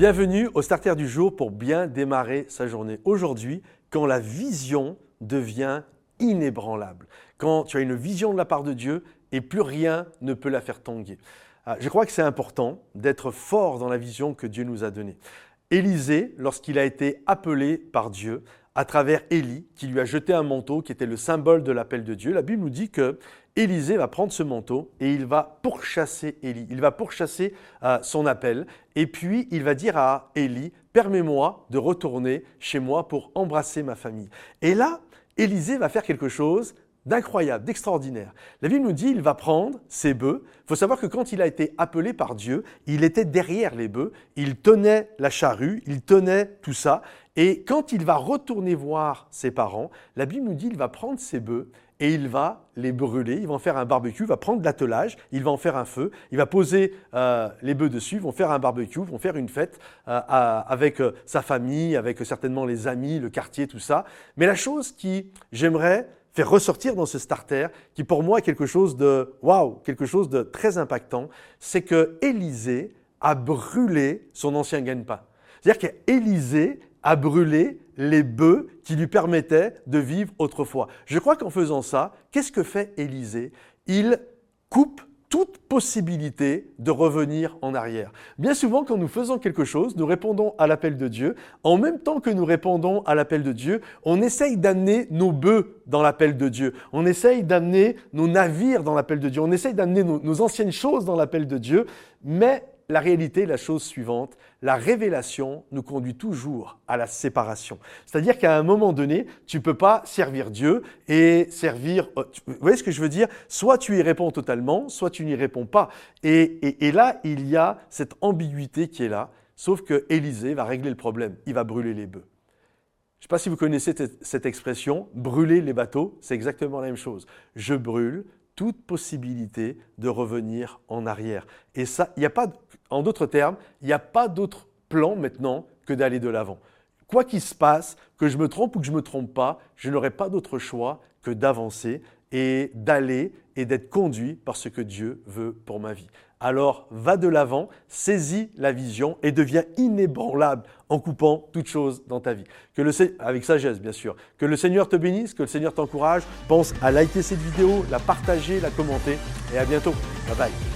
Bienvenue au starter du jour pour bien démarrer sa journée. Aujourd'hui, quand la vision devient inébranlable, quand tu as une vision de la part de Dieu et plus rien ne peut la faire tanguer. Ah, je crois que c'est important d'être fort dans la vision que Dieu nous a donnée. Élisée, lorsqu'il a été appelé par Dieu, à travers Élie, qui lui a jeté un manteau qui était le symbole de l'appel de Dieu, la Bible nous dit que Élisée va prendre ce manteau et il va pourchasser Élie. Il va pourchasser euh, son appel. Et puis il va dire à Élie, permets-moi de retourner chez moi pour embrasser ma famille. Et là, Élisée va faire quelque chose d'incroyable, d'extraordinaire. La Bible nous dit, il va prendre ses bœufs. Il faut savoir que quand il a été appelé par Dieu, il était derrière les bœufs, il tenait la charrue, il tenait tout ça. Et quand il va retourner voir ses parents, la Bible nous dit, il va prendre ses bœufs et il va les brûler, il va en faire un barbecue, il va prendre de l'attelage, il va en faire un feu, il va poser euh, les bœufs dessus, ils vont faire un barbecue, ils vont faire une fête euh, avec euh, sa famille, avec certainement les amis, le quartier, tout ça. Mais la chose qui, j'aimerais faire ressortir dans ce starter, qui pour moi est quelque chose de waouh, quelque chose de très impactant, c'est que Élisée a brûlé son ancien gagne-pain. C'est-à-dire qu'Élisée a brûlé les bœufs qui lui permettaient de vivre autrefois. Je crois qu'en faisant ça, qu'est-ce que fait Élisée Il coupe toute possibilité de revenir en arrière. Bien souvent, quand nous faisons quelque chose, nous répondons à l'appel de Dieu. En même temps que nous répondons à l'appel de Dieu, on essaye d'amener nos bœufs dans l'appel de Dieu. On essaye d'amener nos navires dans l'appel de Dieu. On essaye d'amener nos, nos anciennes choses dans l'appel de Dieu. Mais la réalité est la chose suivante. La révélation nous conduit toujours à la séparation. C'est-à-dire qu'à un moment donné, tu ne peux pas servir Dieu et servir... Euh, vous voyez ce que je veux dire? Soit tu y réponds totalement, soit tu n'y réponds pas. Et, là, il y a cette ambiguïté qui est là. Sauf que Élisée va régler le problème. Il va brûler les bœufs. Je ne sais pas si vous connaissez cette expression, brûler les bateaux, c'est exactement la même chose. Je brûle toute possibilité de revenir en arrière. Et ça, il n'y a pas, en d'autres termes, il n'y a pas d'autre plan maintenant que d'aller de l'avant. Quoi qu'il se passe, que je me trompe ou que je me trompe pas, je n'aurai pas d'autre choix que d'avancer et d'aller et d'être conduit par ce que Dieu veut pour ma vie. Alors va de l'avant, saisis la vision et deviens inébranlable en coupant toute chose dans ta vie. Que le, avec sagesse bien sûr. Que le Seigneur te bénisse, que le Seigneur t'encourage. Pense à liker cette vidéo, la partager, la commenter et à bientôt. Bye bye.